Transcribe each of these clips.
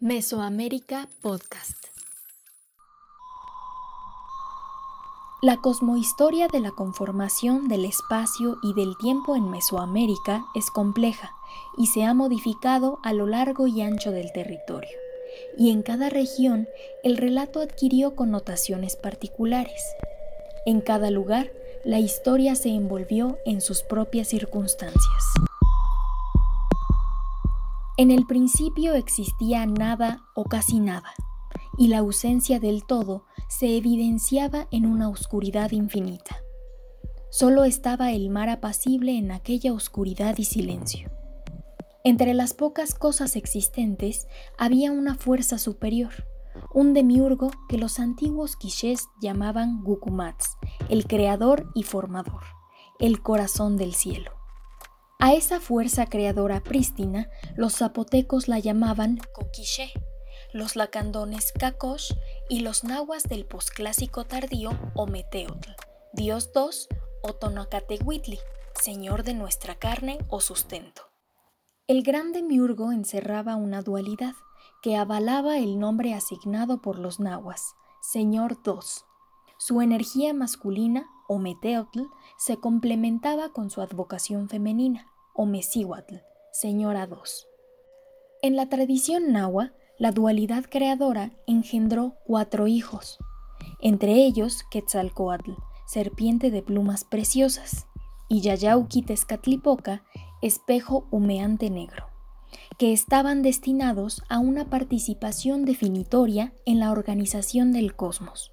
Mesoamérica Podcast. La cosmohistoria de la conformación del espacio y del tiempo en Mesoamérica es compleja y se ha modificado a lo largo y ancho del territorio. Y en cada región el relato adquirió connotaciones particulares. En cada lugar, la historia se envolvió en sus propias circunstancias. En el principio existía nada o casi nada, y la ausencia del todo se evidenciaba en una oscuridad infinita. Solo estaba el mar apacible en aquella oscuridad y silencio. Entre las pocas cosas existentes había una fuerza superior, un demiurgo que los antiguos quichés llamaban Gukumats, el creador y formador, el corazón del cielo. A esa fuerza creadora prístina, los zapotecos la llamaban Coquiché, los lacandones Cacosh y los nahuas del posclásico tardío Ometeotl, Dios dos o Tonocatehuitli, señor de nuestra carne o sustento. El gran demiurgo encerraba una dualidad que avalaba el nombre asignado por los nahuas, Señor dos. Su energía masculina, o Meteotl, se complementaba con su advocación femenina, o Mesihuatl, Señora dos. En la tradición nahua, la dualidad creadora engendró cuatro hijos, entre ellos Quetzalcoatl, serpiente de plumas preciosas, y Yayauqui Tezcatlipoca, espejo humeante negro, que estaban destinados a una participación definitoria en la organización del cosmos.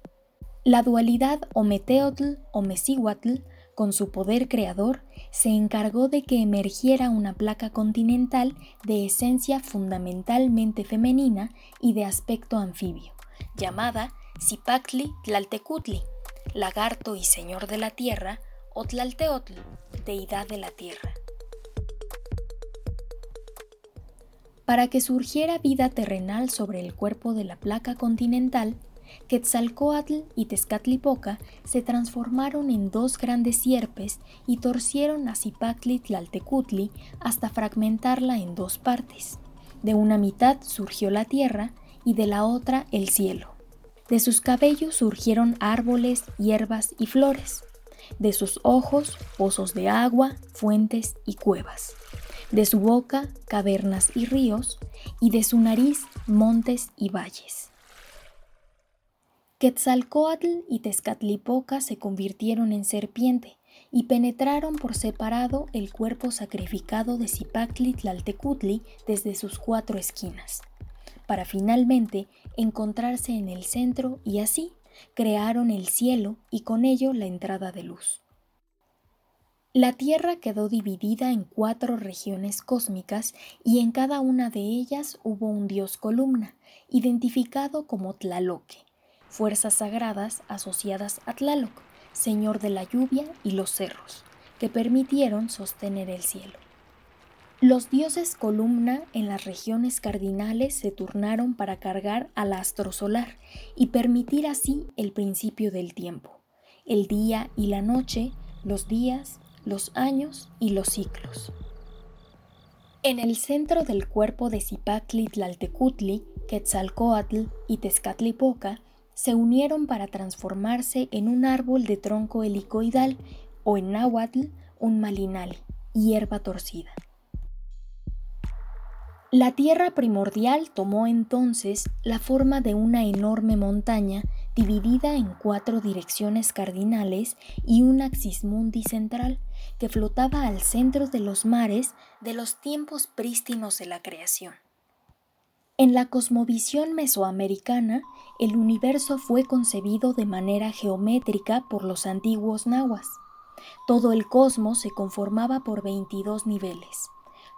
La dualidad Ometeotl o Mesihuatl, con su poder creador, se encargó de que emergiera una placa continental de esencia fundamentalmente femenina y de aspecto anfibio, llamada Zipactli Tlaltecutli, lagarto y señor de la tierra, o Tlalteotl, deidad de la tierra. Para que surgiera vida terrenal sobre el cuerpo de la placa continental, Quetzalcoatl y Tezcatlipoca se transformaron en dos grandes sierpes y torcieron a Zipactli Tlaltecutli hasta fragmentarla en dos partes. De una mitad surgió la tierra y de la otra el cielo. De sus cabellos surgieron árboles, hierbas y flores. De sus ojos, pozos de agua, fuentes y cuevas. De su boca, cavernas y ríos. Y de su nariz, montes y valles. Quetzalcoatl y Tezcatlipoca se convirtieron en serpiente y penetraron por separado el cuerpo sacrificado de Zipactli Tlaltecutli desde sus cuatro esquinas, para finalmente encontrarse en el centro y así crearon el cielo y con ello la entrada de luz. La Tierra quedó dividida en cuatro regiones cósmicas y en cada una de ellas hubo un dios columna, identificado como Tlaloque, fuerzas sagradas asociadas a Tlaloc, señor de la lluvia y los cerros, que permitieron sostener el cielo. Los dioses columna en las regiones cardinales se turnaron para cargar al astro solar y permitir así el principio del tiempo, el día y la noche, los días, los años y los ciclos. En el centro del cuerpo de Zipactli Tlaltecutli, Quetzalcoatl y Tezcatlipoca se unieron para transformarse en un árbol de tronco helicoidal o en náhuatl un malinal, hierba torcida. La tierra primordial tomó entonces la forma de una enorme montaña dividida en cuatro direcciones cardinales y un axis mundi central que flotaba al centro de los mares de los tiempos prístinos de la creación. En la cosmovisión mesoamericana, el universo fue concebido de manera geométrica por los antiguos nahuas. Todo el cosmos se conformaba por 22 niveles,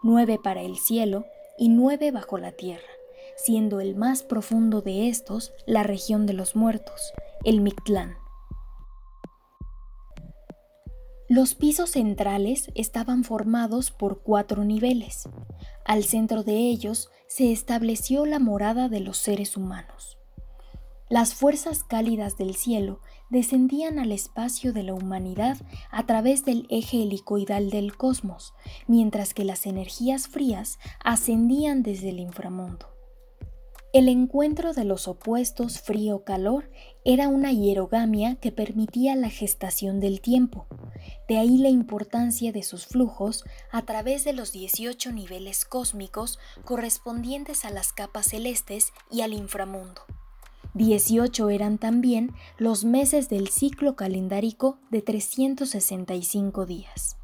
nueve para el cielo y nueve bajo la tierra, siendo el más profundo de estos la región de los muertos, el Mictlán. Los pisos centrales estaban formados por cuatro niveles. Al centro de ellos se estableció la morada de los seres humanos. Las fuerzas cálidas del cielo descendían al espacio de la humanidad a través del eje helicoidal del cosmos, mientras que las energías frías ascendían desde el inframundo. El encuentro de los opuestos frío-calor era una hierogamia que permitía la gestación del tiempo, de ahí la importancia de sus flujos a través de los 18 niveles cósmicos correspondientes a las capas celestes y al inframundo. 18 eran también los meses del ciclo calendárico de 365 días.